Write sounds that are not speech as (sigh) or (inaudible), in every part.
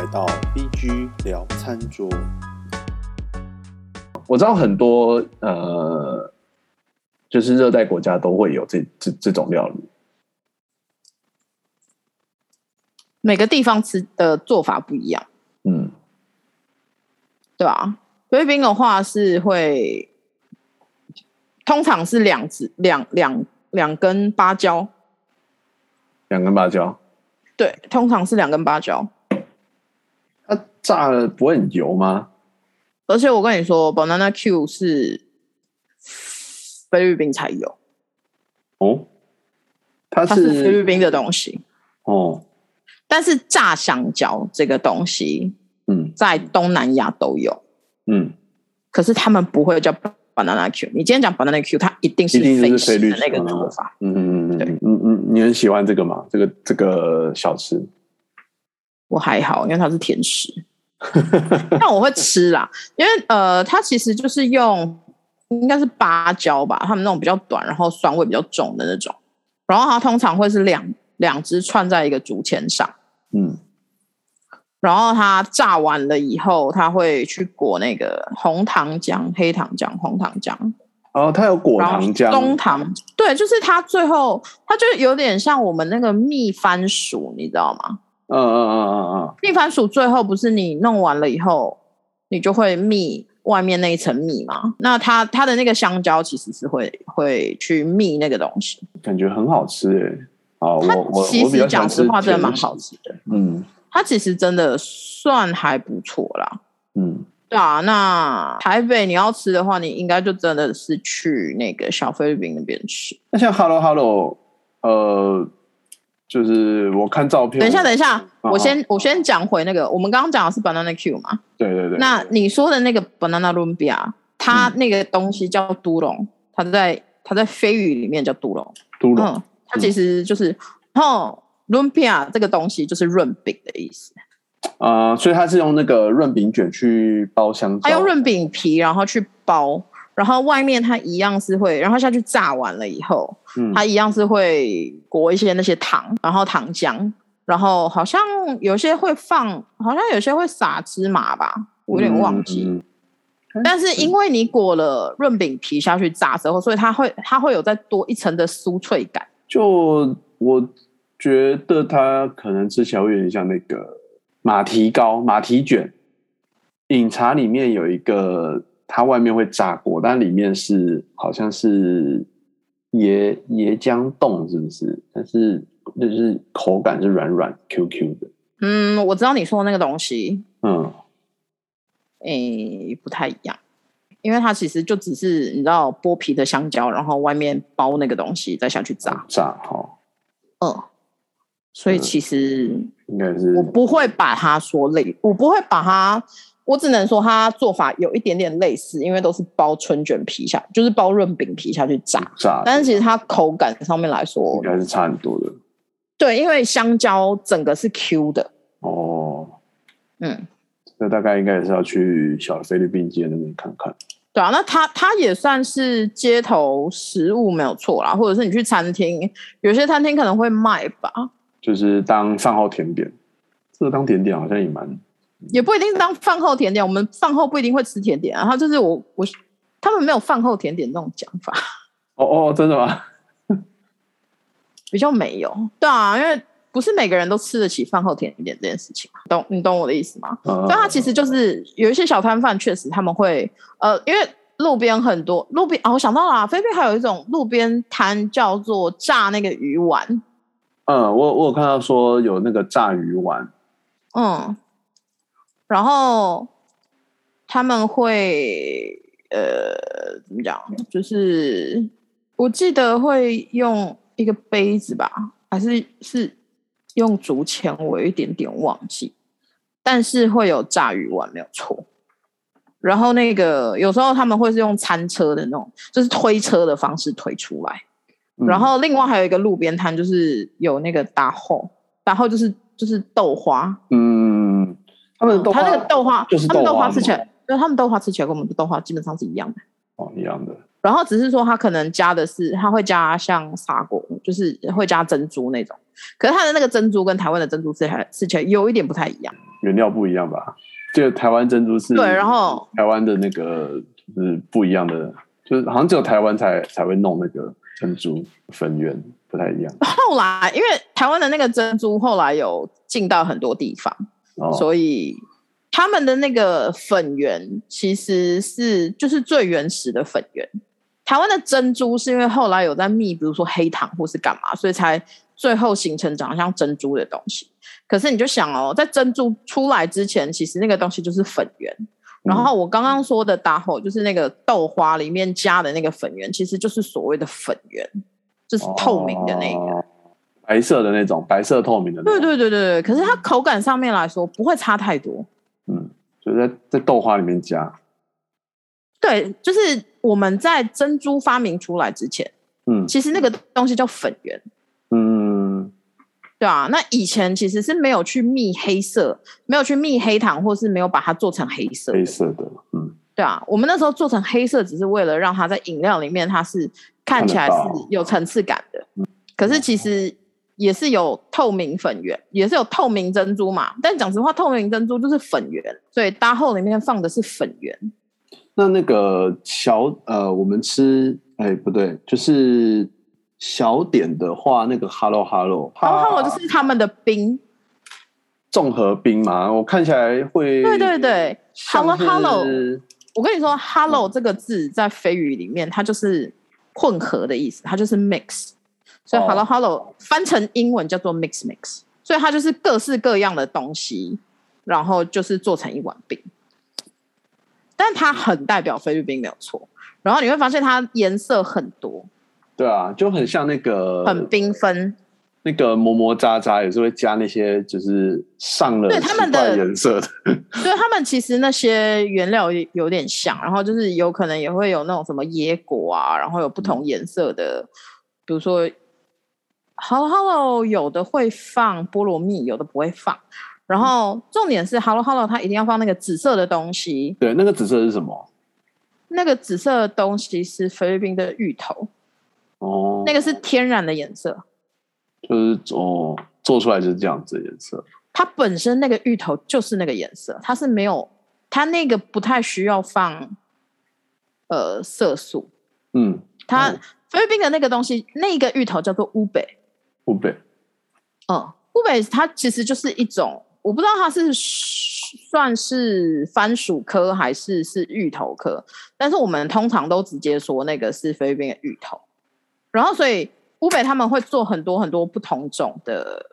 来到 BG 聊餐桌。我知道很多呃，就是热带国家都会有这这这种料理。每个地方吃的做法不一样，嗯，对吧？菲律宾的话是会，通常是两只两两两根芭蕉，两根芭蕉，对，通常是两根芭蕉。它炸了不会很油吗？而且我跟你说，banana Q 是菲律宾才有，哦，它它是菲律是宾的东西。哦，但是炸香蕉这个东西嗯在东南亚都有，嗯，可是他们不会叫 banana Q。你今天讲 banana Q，它一定是菲律宾的那个做法。嗯嗯嗯对嗯嗯嗯，你很喜欢这个吗？这个这个小吃？我还好，因为它是甜食，(laughs) 但我会吃啦，因为呃，它其实就是用应该是芭蕉吧，他们那种比较短，然后酸味比较重的那种，然后它通常会是两两只串在一个竹签上，嗯。然后它炸完了以后，它会去裹那个红糖浆、黑糖浆、红糖浆，哦，它有果然后糖浆，冬糖，对，就是它最后它就有点像我们那个蜜番薯，你知道吗？嗯嗯嗯嗯嗯，蜜番薯最后不是你弄完了以后，你就会蜜外面那一层蜜嘛？那它它的那个香蕉其实是会会去蜜那个东西。感觉很好吃诶。好，它我我其我比较喜欢实讲实话真的蛮好吃的，嗯它其实真的算还不错啦。嗯，对啊，那台北你要吃的话，你应该就真的是去那个小菲律宾那边吃。那像 Hello Hello，呃，就是我看照片，等一下，等一下，哦我先我先讲回那个，我们刚刚讲的是 banana Q 嘛？对对对，那你说的那个 banana lumpia，它嗯那个东西叫都龙，它在它在飞语里面叫都龙。都龙，嗯，它其实就是，然后 lumpia 这个东西就是润饼的意思，啊，所以它是用那个润饼卷去包香蕉，它用润饼皮然后去包，然后外面它一样是会，然后下去炸完了以后，嗯它一样是会裹一些那些糖，然后糖浆，然后好像有些会放，好像有些会撒芝麻吧，我有点忘记。嗯嗯但是因为你裹了润饼皮下去炸之后，所以它会它会有再多一层的酥脆感。就我觉得它可能吃起来会有点像那个马蹄糕、马蹄卷。饮茶里面有一个，它外面会炸锅，但里面是好像是椰椰浆冻，是不是？但是就是口感是软软 Q Q 的。嗯，我知道你说的那个东西，嗯，诶、不太一样，因为它其实就只是你知道剥皮的香蕉，然后外面包那个东西再下去炸。炸好，嗯，所以嗯其实应该是我不会把它说类，我不会把它，我只能说它做法有一点点类似，因为都是包春卷皮下，就是包润饼皮下去炸。炸，但是其实它口感上面来说应，该是差很多的。对，因为香蕉整个是 Q 的，哦，嗯，那大概应该也是要去小菲律宾街那边看看。对啊，那它它也算是街头食物没有错啦，或者是你去餐厅，有些餐厅可能会卖吧，就是当饭后甜点，这个当甜点好像也蛮也不一定当饭后甜点，我们饭后不一定会吃甜点啊，它就是我我他们没有饭后甜点这种讲法，哦哦，真的吗？(laughs) 比较没有，对啊，因为不是每个人都吃得起饭后甜点这件事情嘛，懂你懂我的意思吗？嗯，但它其实就是有一些小摊贩，确实他们会呃，因为路边很多路边啊，我想到了啊，菲律宾还有一种路边摊叫做炸那个鱼丸，嗯，我我有看到说有那个炸鱼丸，嗯，然后他们会呃怎么讲？就是我记得会用一个杯子吧，还是是用竹签，我有一点点忘记，但是会有炸鱼丸，没有错。然后那个有时候他们会是用餐车的那种，就是推车的方式推出来。嗯然后另外还有一个路边摊，就是有那个大后，大后就是就是豆花，嗯，他们的豆花它那个豆花，就是他们豆豆花花吃起来吗，对，他们豆花吃起来跟我们的豆花基本上是一样的。哦一样的，然后只是说它可能加的是，它会加像砂锅，就是会加珍珠那种。可是它的那个珍珠跟台湾的珍珠吃起来吃起来有一点不太一样。原料不一样吧？这个台湾珍珠是对，然后台湾的那个就是不一样的，就是好像只有台湾才才会弄那个珍珠粉圆，不太一样。后来因为台湾的那个珍珠后来有进到很多地方，哦，所以他们的那个粉圆其实是就是最原始的粉圆。台湾的珍珠是因为后来有在蜜，比如说黑糖或是干嘛，所以才最后形成长得像珍珠的东西。可是你就想哦，在珍珠出来之前，其实那个东西就是粉圆。然后我刚刚说的打火，就是那个豆花里面加的那个粉圆，其实就是所谓的粉圆，就是透明的那个。哦白色的那种，白色透明的那对种。对对对对，可是它口感上面来说不会差太多。嗯，就在在豆花里面加。对，就是我们在珍珠发明出来之前，嗯其实那个东西叫粉圆，嗯对啊，那以前其实是没有去蜜黑色，没有去蜜黑糖，或是没有把它做成黑色黑色的，嗯对啊，我们那时候做成黑色，只是为了让它在饮料里面它是看起来是有层次感的。可是其实也是有透明粉圆，也是有透明珍珠嘛。但讲实话，透明珍珠就是粉圆，所以搭后里面放的是粉圆。那那个小呃，我们吃哎不对，就是小点的话，那个 Hello Hello，Hello Hello 就是他们的冰，综合冰嘛，我看起来会对对对，Hello Hello。我跟你说，“hello” 这个字在非语里面，它就是混合的意思，它就是 mix。所以哦 “hello hello” 翻成英文叫做 mix mix，所以它就是各式各样的东西，然后就是做成一碗饼。但它很代表菲律宾没有错，然后你会发现它颜色很多，对啊，就很像那个很缤纷。那个磨磨渣渣，也是会加那些就是上了对他们奇怪的颜色的，(laughs) 所以他们其实那些原料有有点像，然后就是有可能也会有那种什么椰果啊，然后有不同颜色的，比如说 Hello Hello 有的会放菠萝蜜，有的不会放。然后重点是 Hello Hello 它一定要放那个紫色的东西，对，那个紫色是什么？那个紫色的东西是菲律宾的芋头，哦，那个是天然的颜色，就是哦，做出来就是这样子的颜色。它本身那个芋头就是那个颜色，它是没有，它那个不太需要放呃色素。嗯，它嗯菲律宾的那个东西，那个芋头叫做乌北，湖北嗯，乌北它其实就是一种，我不知道它是算是番薯科还是是芋头科，但是我们通常都直接说那个是菲律宾的芋头。然后所以乌北他们会做很多很多不同种的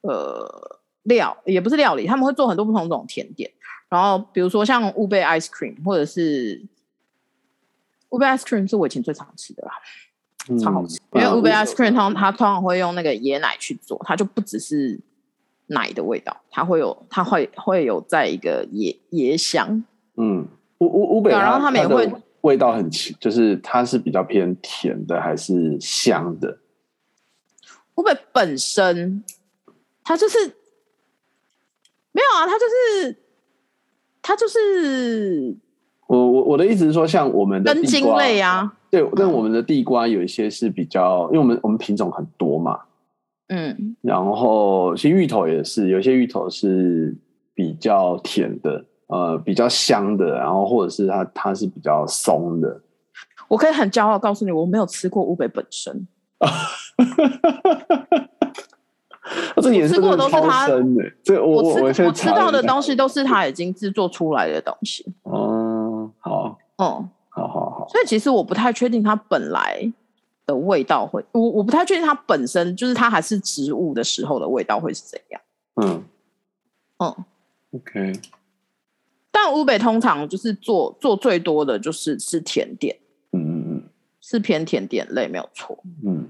呃料，也不是料理，他们会做很多不同种甜点。然后比如说像乌贝 ice cream，或者是乌贝 ice cream 是我以前最常吃的啦。超好吃，因为嗯乌贝 ice cream 通它通常会用那个椰奶去做，它就不只是奶的味道，它会有它会会有在一个椰椰香，嗯，乌乌乌北然后他们也会味道很奇，就是它是比较偏甜的还是香的？乌北本身它就是没有啊，它就是它就是我我我的意思是说，像我们的根茎地瓜类啊，对，但我们的地瓜有一些是比较，因为我们我们品种很多嘛，嗯，然后其实芋头也是，有些芋头是比较甜的，呃，比较香的，然后或者是它它是比较松的。我可以很骄傲告诉你，我没有吃过乌北本身，(laughs) 这个颜色吃过真的超都是它深的，这我我吃我我吃到的，东西都是它已经制作出来的东西，嗯，好，嗯。好好好，所以其实我不太确定它本来的味道会，我我不太确定它本身就是它还是植物的时候的味道会是怎样。嗯。嗯，，OK，但乌北通常就是做做最多的就是是甜点，嗯嗯嗯。是偏甜点类没有错。嗯。嗯，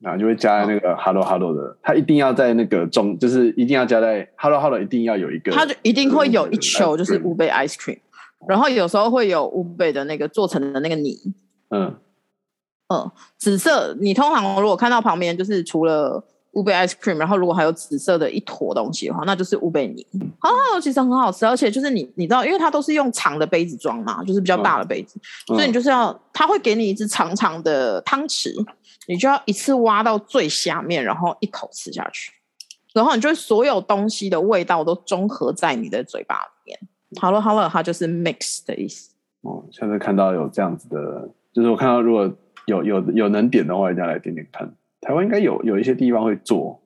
然后就会加在那个 Hello Hello 的，它一定要在那个中，就是一定要加在 Hello Hello，一定要有一个，它就一定会有一球就是乌北 ice cream，然后有时候会有乌贝的那个做成的那个泥，嗯嗯，紫色。你通常如果看到旁边就是除了乌贝 ice cream，然后如果还有紫色的一坨东西的话，那就是乌贝泥。哦，其实很好吃，而且就是你你知道，因为它都是用长的杯子装嘛，就是比较大的杯子，所以你就是要它会给你一只长长的汤匙，你就要一次挖到最下面，然后一口吃下去。然后你就所有东西的味道都综合在你的嘴巴里面。好了好了，它就是 mix 的意思。哦，下次看到有这样子的，就是我看到如果有有有能点的话，一定要来点点看。台湾应该有有一些地方会做，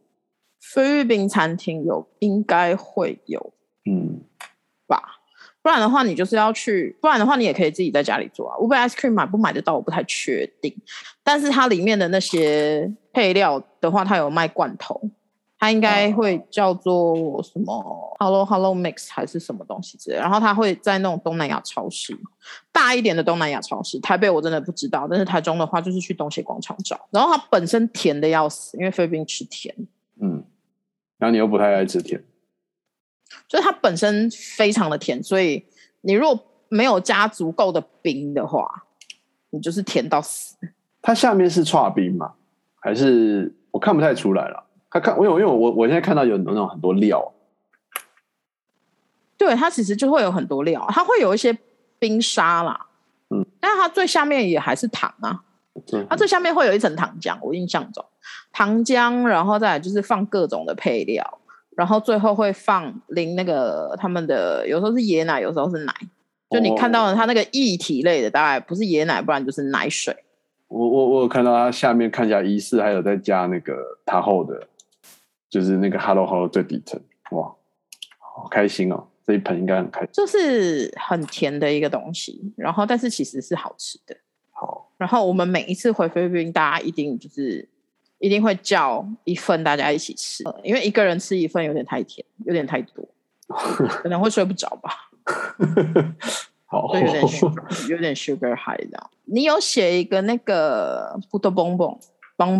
菲律宾餐厅有，应该会有嗯，吧？不然的话，你就是要去，不然的话，你也可以自己在家里做啊。Uber ice cream 买不买得到，我不太确定。但是它里面的那些配料的话，它有卖罐头，它应该会叫做什么 Hello Hello Mix 还是什么东西之类。然后它会在那种东南亚超市，大一点的东南亚超市，台北我真的不知道，但是台中的话就是去东协广场找。然后它本身甜的要死，因为菲律宾吃甜，嗯，然后你又不太爱吃甜，就是它本身非常的甜，所以你如果没有加足够的冰的话，你就是甜到死。它下面是刨冰吗？还是我看不太出来了？它看我有，因为我我现在看到有那种很多料，对，它其实就会有很多料，它会有一些冰沙啦，嗯，但是它最下面也还是糖啊，这它最下面会有一层糖浆，我印象中。糖浆，然后再来就是放各种的配料，然后最后会放淋那个他们的，有时候是椰奶，有时候是奶，就你看到的它那个液体类的，大概不是椰奶，不然就是奶水。我我我有看到它下面看起来疑似还有在加那个塔后的，就是那个 Hello Hello 最底层，哇，好开心哦！这一盆应该很开心。就是很甜的一个东西，然后但是其实是好吃的。好，然后我们每一次回菲律宾，大家一定就是一定会叫一份大家一起吃，呃因为一个人吃一份有点太甜，有点太多，(laughs) 可能会睡不着吧，(laughs) 好，就有点 sugar, 有点 sugar high 这样。你有写一个那个 b o n b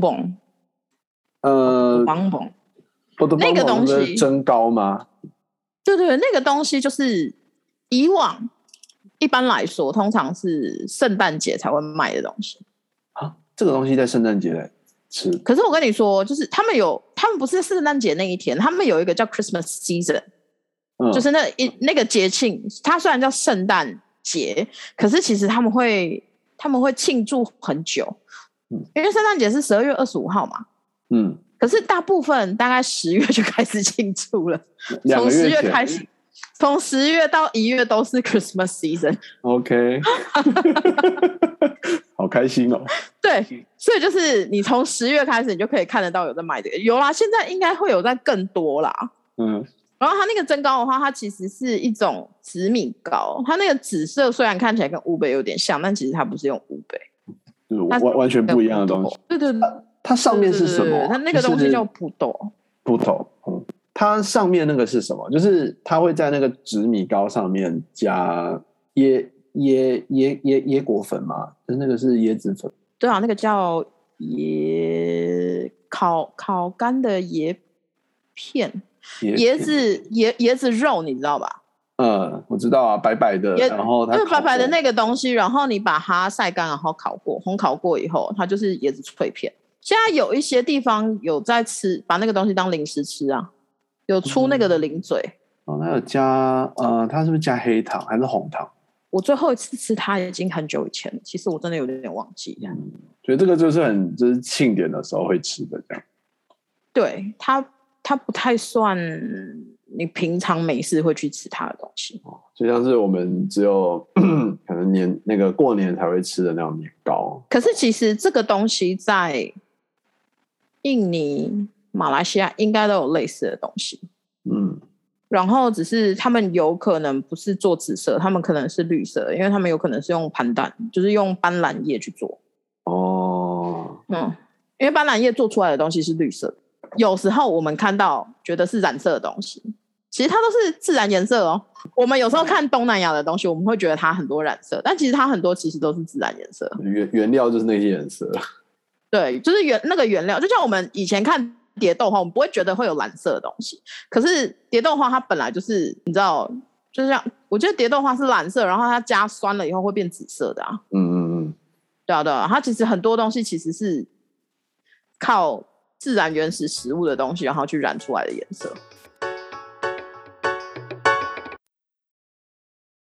o n 呃我的那个东西是增高吗？对对，那个东西就是以往一般来说，通常是圣诞节才会卖的东西。啊，这个东西在圣诞节吃，可是我跟你说，就是他们有，他们不是圣诞节那一天，他们有一个叫 Christmas season，、嗯，就是那一那个节庆，它虽然叫圣诞节，可是其实他们会他们会庆祝很久，嗯因为圣诞节是十二月二十五号嘛，嗯，可是大部分大概十月就开始庆祝了，(laughs) 两从十月开始，从十月到一月都是 Christmas season，，OK，(laughs) 好开心哦。(laughs) 对，所以就是你从十月开始，你就可以看得到有在卖这个，有啦，现在应该会有在更多啦。嗯，然后它那个增高的话，它其实是一种紫米糕，它那个紫色虽然看起来跟乌贝有点像，但其实它不是用乌贝，就是完完全不一样的东西。。对对对，它上面是什么它那个东西叫葡萄。葡萄。嗯，它上面那个是什么？就是它会在那个紫米糕上面加椰椰椰椰椰果粉嘛？就是那个是椰子粉。对啊，那个叫椰烤烤干的椰片，椰子椰椰子肉，你知道吧？嗯，我知道啊，白白的，然后它就是白白的那个东西，然后你把它晒干，然后烤过，烘烤过以后，它就是椰子脆片。现在有一些地方有在吃，把那个东西当零食吃啊，有出那个的零嘴。哦，那有加呃，它是不是加黑糖还是红糖？我最后一次吃它已经很久以前了，其实我真的有点忘记了。所以这个就是很就是庆典的时候会吃的这样。对它，它不太算你平常没事会去吃它的东西。哦就像是我们只有 (clears throat) 可能年那个过年才会吃的那种年糕。可是其实这个东西在印尼、马来西亚应该都有类似的东西。嗯，然后只是他们有可能不是做紫色，他们可能是绿色，因为他们有可能是用盘蛋，就是用斑斓叶去做。哦，嗯，因为斑斓叶做出来的东西是绿色的。有时候我们看到觉得是染色的东西，其实它都是自然颜色哦。我们有时候看东南亚的东西，我们会觉得它很多染色，但其实它很多其实都是自然颜色。原原料就是那些颜色。对，就是原那个原料，就像我们以前看蝶豆花，我们不会觉得会有蓝色的东西，可是蝶豆花它本来就是你知道，就像我觉得蝶豆花是蓝色，然后它加酸了以后会变紫色的啊。嗯嗯嗯，对啊，对啊，它其实很多东西其实是靠自然原始食物的东西，然后去染出来的颜色。